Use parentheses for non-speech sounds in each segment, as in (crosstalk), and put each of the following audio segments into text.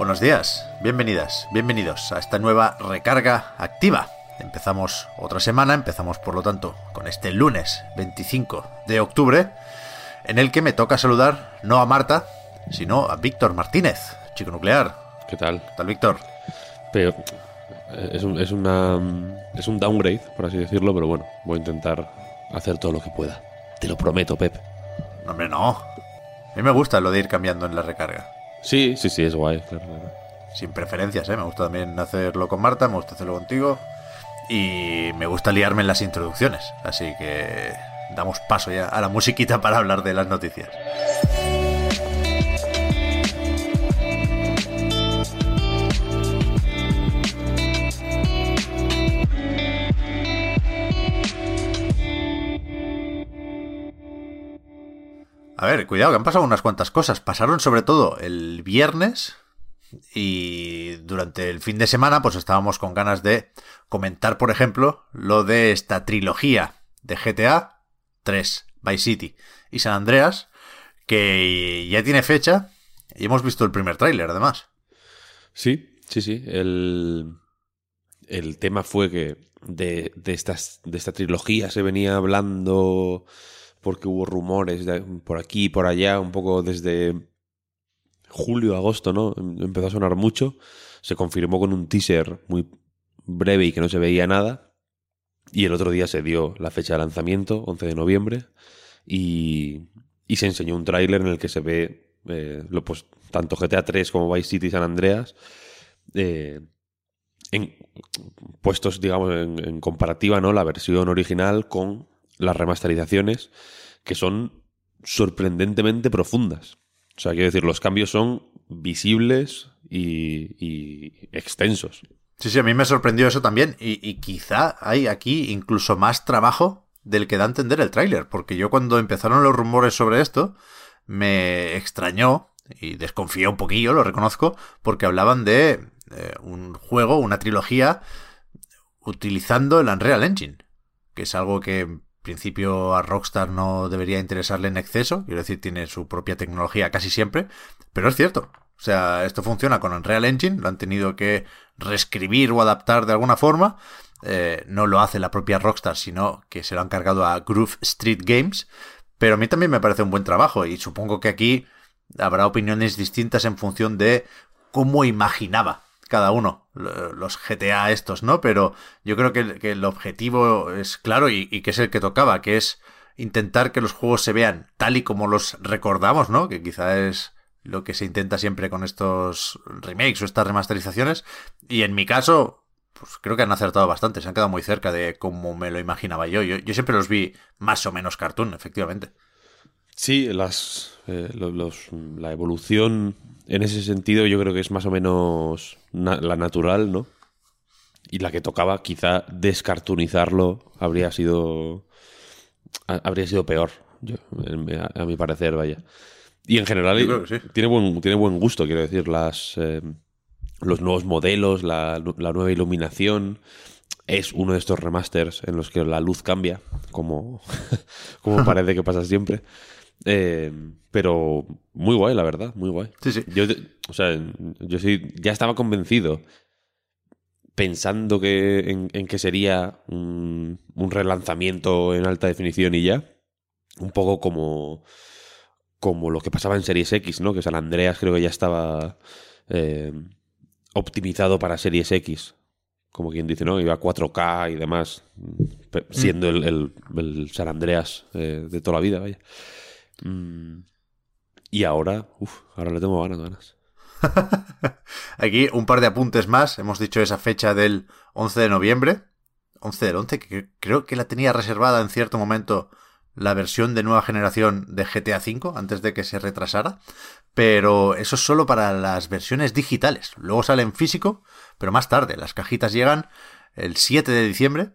Buenos días, bienvenidas, bienvenidos a esta nueva recarga activa. Empezamos otra semana, empezamos por lo tanto con este lunes 25 de octubre, en el que me toca saludar no a Marta, sino a Víctor Martínez, chico nuclear. ¿Qué tal? ¿Qué tal, Víctor? Pero eh, es un, es, una, es un downgrade, por así decirlo, pero bueno, voy a intentar hacer todo lo que pueda. Te lo prometo, Pep. No, hombre, no. A mí me gusta lo de ir cambiando en la recarga. Sí, sí, sí, es guay, claro. Sin preferencias, ¿eh? Me gusta también hacerlo con Marta, me gusta hacerlo contigo. Y me gusta liarme en las introducciones. Así que damos paso ya a la musiquita para hablar de las noticias. Ver, cuidado, que han pasado unas cuantas cosas. Pasaron sobre todo el viernes y durante el fin de semana pues estábamos con ganas de comentar, por ejemplo, lo de esta trilogía de GTA 3, Vice City y San Andreas, que ya tiene fecha y hemos visto el primer tráiler además. Sí, sí, sí. El, el tema fue que de, de, estas, de esta trilogía se venía hablando porque hubo rumores de, por aquí y por allá, un poco desde julio, agosto, ¿no? Empezó a sonar mucho. Se confirmó con un teaser muy breve y que no se veía nada. Y el otro día se dio la fecha de lanzamiento, 11 de noviembre, y, y se enseñó un tráiler en el que se ve eh, lo, pues, tanto GTA 3 como Vice City San Andreas eh, en, puestos, digamos, en, en comparativa, ¿no? La versión original con las remasterizaciones, que son sorprendentemente profundas. O sea, quiero decir, los cambios son visibles y, extensos. Sí, sí, a mí me sorprendió eso también. Y, quizá hay aquí incluso más trabajo del que da a entender el tráiler. Porque yo cuando empezaron los rumores sobre esto, me extrañó y desconfié un poquillo, lo reconozco, porque hablaban de eh, un juego, una trilogía, utilizando el Unreal Engine. Que es algo que principio a Rockstar no debería interesarle en exceso. Quiero decir, tiene su propia tecnología casi siempre. Pero es cierto. O sea, esto funciona con Unreal Engine, lo han tenido que reescribir o adaptar de alguna forma. Eh, no lo hace la propia Rockstar, sino que se lo han cargado a Groove Street Games. Pero a mí también me parece un buen trabajo y supongo que aquí habrá opiniones distintas en función de cómo imaginaba cada uno los GTA estos, ¿no? Pero yo creo que, el objetivo es claro y, que es el que tocaba, que es intentar que los juegos se vean tal y como los recordamos, ¿no? Que quizá es lo que se intenta siempre con estos remakes o estas remasterizaciones. Y en mi caso, pues creo que han acertado bastante, se han quedado muy cerca de cómo me lo imaginaba yo. Yo, siempre los vi más o menos cartoon, efectivamente. Sí, las, eh, los, la evolución en ese sentido yo creo que es más o menos na la natural, ¿no? Y la que tocaba, quizá descartunizarlo habría sido habría sido peor, yo, a, a mi parecer, vaya. Y en general sí. tiene, buen, tiene buen gusto, quiero decir, las, eh, los nuevos modelos, la, la, nueva iluminación. Es uno de estos remasters en los que la luz cambia, como, (laughs) como (laughs) parece que pasa siempre. Eh, pero muy guay, la verdad, muy guay. Sí, sí. Yo, o sea, yo sí, ya estaba convencido, pensando que, en, en que sería un, un relanzamiento en alta definición y ya. Un poco como como lo que pasaba en Series X, ¿no? Que San Andreas creo que ya estaba eh, optimizado para Series X. Como quien dice, ¿no? Iba a 4K y demás, siendo el, el, el San Andreas eh, de toda la vida, vaya. Mm. Y ahora, uff, ahora le tengo ganas, ganas. (laughs) Aquí un par de apuntes más. Hemos dicho esa fecha del 11 de noviembre. 11 del 11, que creo que la tenía reservada en cierto momento la versión de nueva generación de GTA V antes de que se retrasara, pero eso es solo para las versiones digitales. Luego sale en físico, pero más tarde. Las cajitas llegan el 7 de diciembre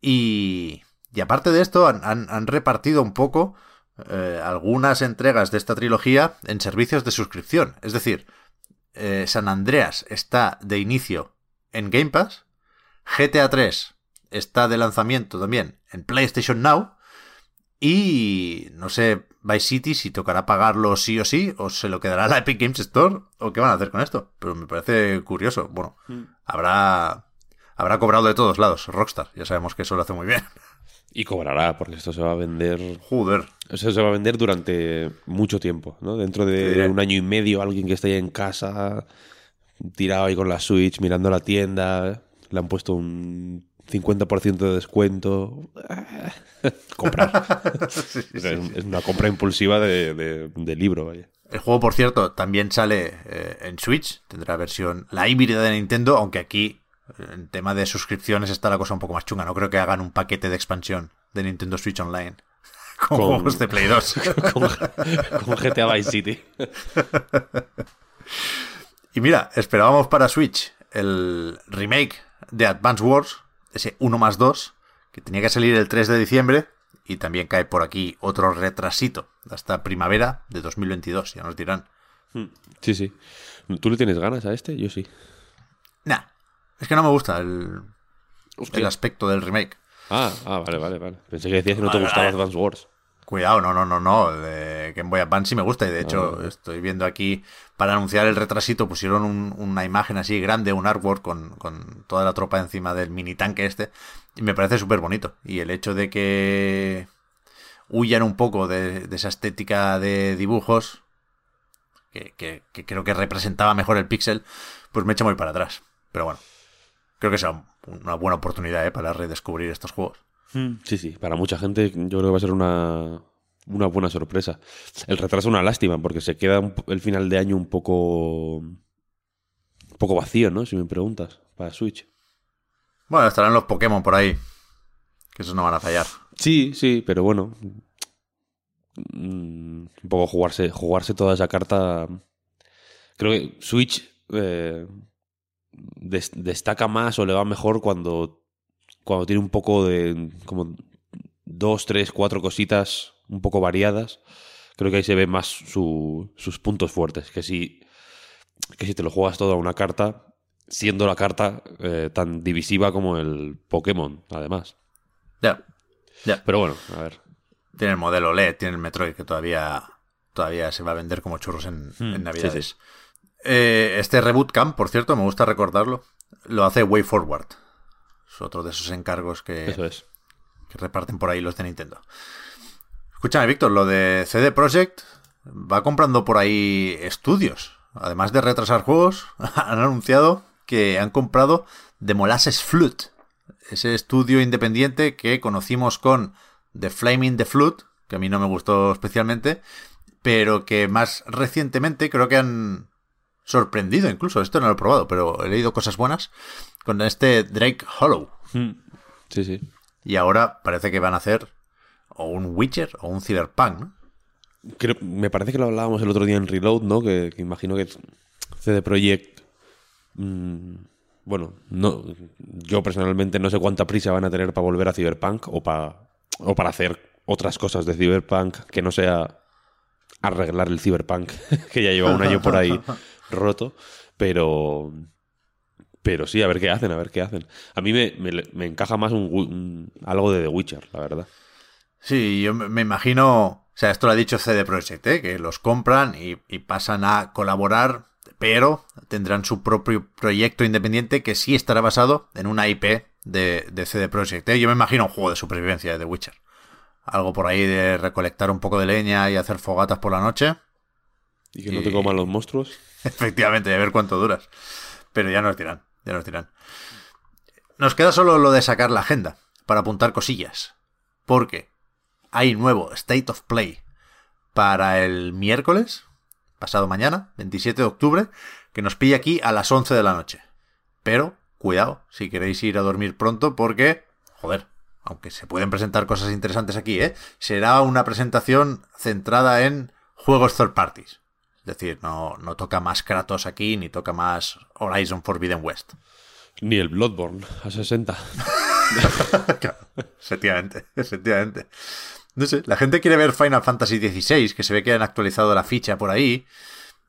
y, y aparte de esto han, han, repartido un poco eh, algunas entregas de esta trilogía en servicios de suscripción. Es decir, eh, San Andreas está de inicio en Game Pass, GTA 3 está de lanzamiento también en PlayStation Now y no sé, Vice City si tocará pagarlo sí o sí o se lo quedará la Epic Games Store o qué van a hacer con esto. Pero me parece curioso. Bueno, mm. habrá habrá cobrado de todos lados Rockstar. Ya sabemos que eso lo hace muy bien. Y cobrará, porque esto se va a vender. Joder. Eso se va a vender durante mucho tiempo, ¿no? Dentro de un año y medio, alguien que esté ahí en casa, tirado ahí con la Switch, mirando la tienda, le han puesto un 50% de descuento. (laughs) Comprar. (laughs) es, una compra impulsiva de, libro, vaya. El juego, por cierto, también sale eh, en Switch. Tendrá versión, la híbrida de Nintendo, aunque aquí en tema de suscripciones está la cosa un poco más chunga. No creo que hagan un paquete de expansión de Nintendo Switch Online. (laughs) Con, juegos de Play 2. (laughs) con, GTA Vice City. (laughs) y mira, esperábamos para Switch el remake de Advance Wars, ese 1 más 2, que tenía que salir el 3 de diciembre. Y también cae por aquí otro retrasito hasta primavera de 2022, ya nos dirán. Hmm. Sí, sí. ¿Tú le tienes ganas a este? Yo sí. Nah, es que no me gusta el, el aspecto del remake. Ah, ah, vale, vale, vale. Pensé que decías que no te gustaba Advance Wars. Cuidado, no, no, no, no. De Game Boy Advance sí me gusta. Y de hecho, ah, estoy viendo aquí, para anunciar el retrasito, pusieron una imagen así grande, un artwork con, con toda la tropa encima del mini tanque este. Y me parece súper bonito. Y el hecho de que huyan un poco de, esa estética de dibujos, que, que, que creo que representaba mejor el pixel, pues me echa muy para atrás. Pero bueno, creo que sea una buena oportunidad ¿eh? para redescubrir estos juegos. Hmm. Sí, sí, para mucha gente yo creo que va a ser una, una buena sorpresa. El retraso es una lástima porque se queda el final de año un poco un poco vacío, ¿no? Si me preguntas, para Switch. Bueno, estarán los Pokémon por ahí, que esos no van a fallar. Sí, sí, pero bueno, mm, un poco jugarse, jugarse toda esa carta. Creo que Switch eh, destaca más o le va mejor cuando, cuando tiene un poco de. como dos, tres, cuatro cositas un poco variadas. Creo que ahí se ve más sus puntos fuertes. Que si, que si te lo juegas todo a una carta, siendo la carta eh, tan divisiva como el Pokémon, además. Ya. Ya. Pero bueno, a ver. Tiene el modelo LED, tiene el Metroid que todavía, todavía se va a vender como churros en, hmm, Navidades. Eh, este Reboot Camp, por cierto, me gusta recordarlo, lo hace Way Forward. Es otro de esos encargos que, es. que reparten por ahí los de Nintendo. Escúchame, Víctor, lo de CD Projekt va comprando por ahí estudios. Además de retrasar juegos, (laughs) han anunciado que han comprado The Molasses Flute, ese estudio independiente que conocimos con The Flaming the Flute, que a mí no me gustó especialmente, pero que más recientemente creo que han sorprendido incluso, esto no lo he probado, pero he leído cosas buenas con este Drake Hollow. Hmm. Sí, sí. Y ahora parece que van a hacer o un Witcher o un Cyberpunk, ¿no? me parece que lo hablábamos el otro día en Reload, ¿no? Que, imagino que CD Projekt... Mm, bueno, no, yo personalmente no sé cuánta prisa van a tener para volver a Cyberpunk o, para, o para hacer otras cosas de Cyberpunk que no sea arreglar el Cyberpunk, (laughs) que ya lleva un año por ahí (laughs) roto, pero... Pero sí, a ver qué hacen, a ver qué hacen. A mí me, me, encaja más un, algo de The Witcher, la verdad. Sí, yo me imagino, o sea, esto lo ha dicho CD Projekt, ¿eh? que los compran y, pasan a colaborar, pero tendrán su propio proyecto independiente que sí estará basado en una IP de, de CD Projekt. ¿eh? Yo me imagino un juego de supervivencia de The Witcher. Algo por ahí de recolectar un poco de leña y hacer fogatas por la noche. Y que no te coman los monstruos. (laughs) Efectivamente, a ver cuánto duras. Pero ya nos dirán, ya nos dirán. Nos queda solo lo de sacar la agenda para apuntar cosillas. Porque hay nuevo State of Play para el miércoles, pasado mañana, 27 de octubre, que nos pilla aquí a las 11 de la noche. Pero, cuidado, si queréis ir a dormir pronto, porque, joder, aunque se pueden presentar cosas interesantes aquí, ¿eh? será una presentación centrada en juegos third parties. Es decir, no, no toca más Kratos aquí, ni toca más Horizon Forbidden West. Ni el Bloodborne a 60. (laughs) Claro, efectivamente, efectivamente. No sé, la gente quiere ver Final Fantasy XVI, que se ve que han actualizado la ficha por ahí.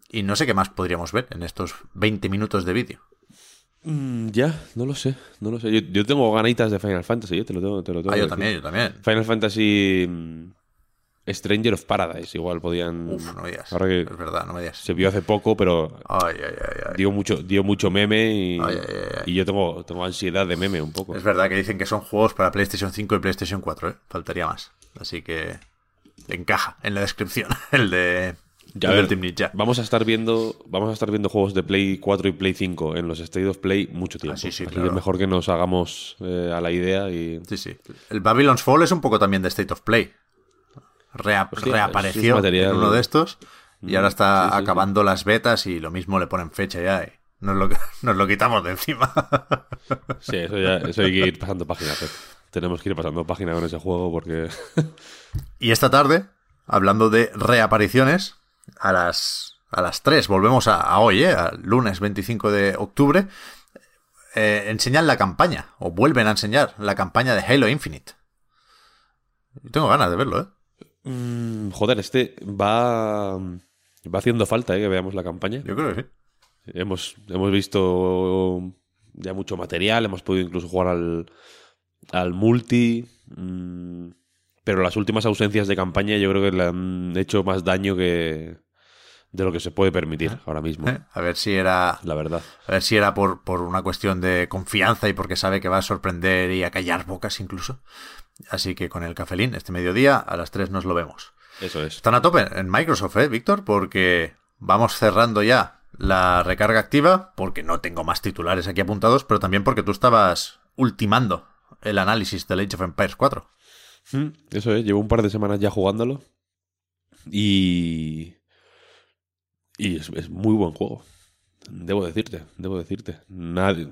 Y no sé qué más podríamos ver en estos 20 minutos de vídeo. Mm, ya, no lo sé, no lo sé. Yo, yo tengo ganitas de Final Fantasy, ¿eh? te lo tengo, te lo tengo Ah, yo decir. también, yo también. Final Fantasy mm, Stranger of Paradise, igual podían. Uf, no me digas. Ahora que Es verdad, no me digas. se vio hace poco, pero Ay, ay, ay, dio mucho, dio mucho meme y, yo tengo, tengo ansiedad de meme un poco. Es verdad que dicen que son juegos para PlayStation 5 y PlayStation 4, ¿eh? Faltaría más. Así que encaja en la descripción (laughs) el de, Ya, el a del ver, Team Ninja. Vamos a estar viendo, vamos a estar viendo juegos de Play 4 y Play 5 en los State of Play mucho tiempo. Ah, sí, sí, Así claro. que mejor que nos hagamos eh, a la idea y Sí, sí. El Babylon's Fall es un poco también de State of Play. Rea- Hostia, reapareció es material- en uno de estos y ahora está sí, sí, acabando las betas y lo mismo le ponen fecha ya y nos lo, (laughs) nos lo quitamos de encima. sí, eso ya, eso hay que ir pasando página. Pep. Tenemos que ir pasando página con ese juego porque (laughs) Y esta tarde, hablando de reapariciones, a las, a las 3, volvemos a, a hoy, ¿eh? al lunes 25 de octubre, eh, enseñan la campaña, o vuelven a enseñar la campaña de Halo Infinite. Yo tengo ganas de verlo, ¿eh? Mm, joder, este va va haciendo falta eh, que veamos la campaña. Yo creo que sí. Hemos, hemos visto ya mucho material, hemos podido incluso jugar al, al multi, mm, pero las últimas ausencias de campaña yo creo que le han hecho más daño que de lo que se puede permitir ahora mismo, ¿Eh? A ver si era, la verdad. a ver si era por, por una cuestión de confianza y porque sabe que va a sorprender y a callar bocas incluso. Así que con el cafelín, este mediodía, a las 3 nos lo vemos. Eso es. Están a tope en Microsoft, ¿eh, Víctor? Porque vamos cerrando ya la recarga activa, porque no tengo más titulares aquí apuntados, pero también porque tú estabas ultimando el análisis del Age of Empires 4. Mm, Eso es, llevo un par de semanas ya jugándolo y... Y es, es muy buen juego. Debo decirte, debo decirte. Nadie,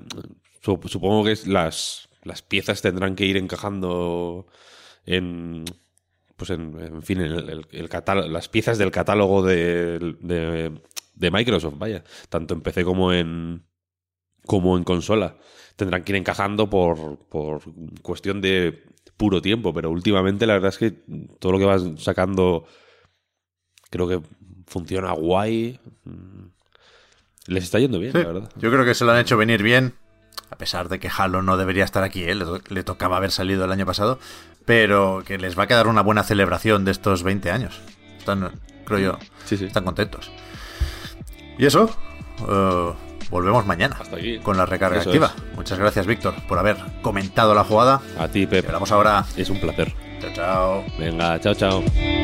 sup- supongo que es las, las piezas tendrán que ir encajando en... Pues en, en fin, en el, el- el catálogo, las piezas del catálogo de, de, de Microsoft, vaya. Tanto en PC como en, como en consola. Tendrán que ir encajando por, por cuestión de puro tiempo, pero últimamente la verdad es que todo lo que vas sacando creo que funciona guay. Mm, Les está yendo bien, Sí, la verdad. Yo creo que se lo han hecho venir bien, a pesar de que Halo no debería estar aquí, ¿eh? le, to- le tocaba haber salido el año pasado, pero que les va a quedar una buena celebración de estos 20 años. Están, creo yo, Sí, sí. están contentos. Y eso, eh, volvemos mañana Hasta aquí. con la recarga Eso activa. Muchas gracias, Víctor, por haber comentado la jugada. A ti, Pep. hablamos ahora. Es un placer. Chao, chao. Venga, chao, chao.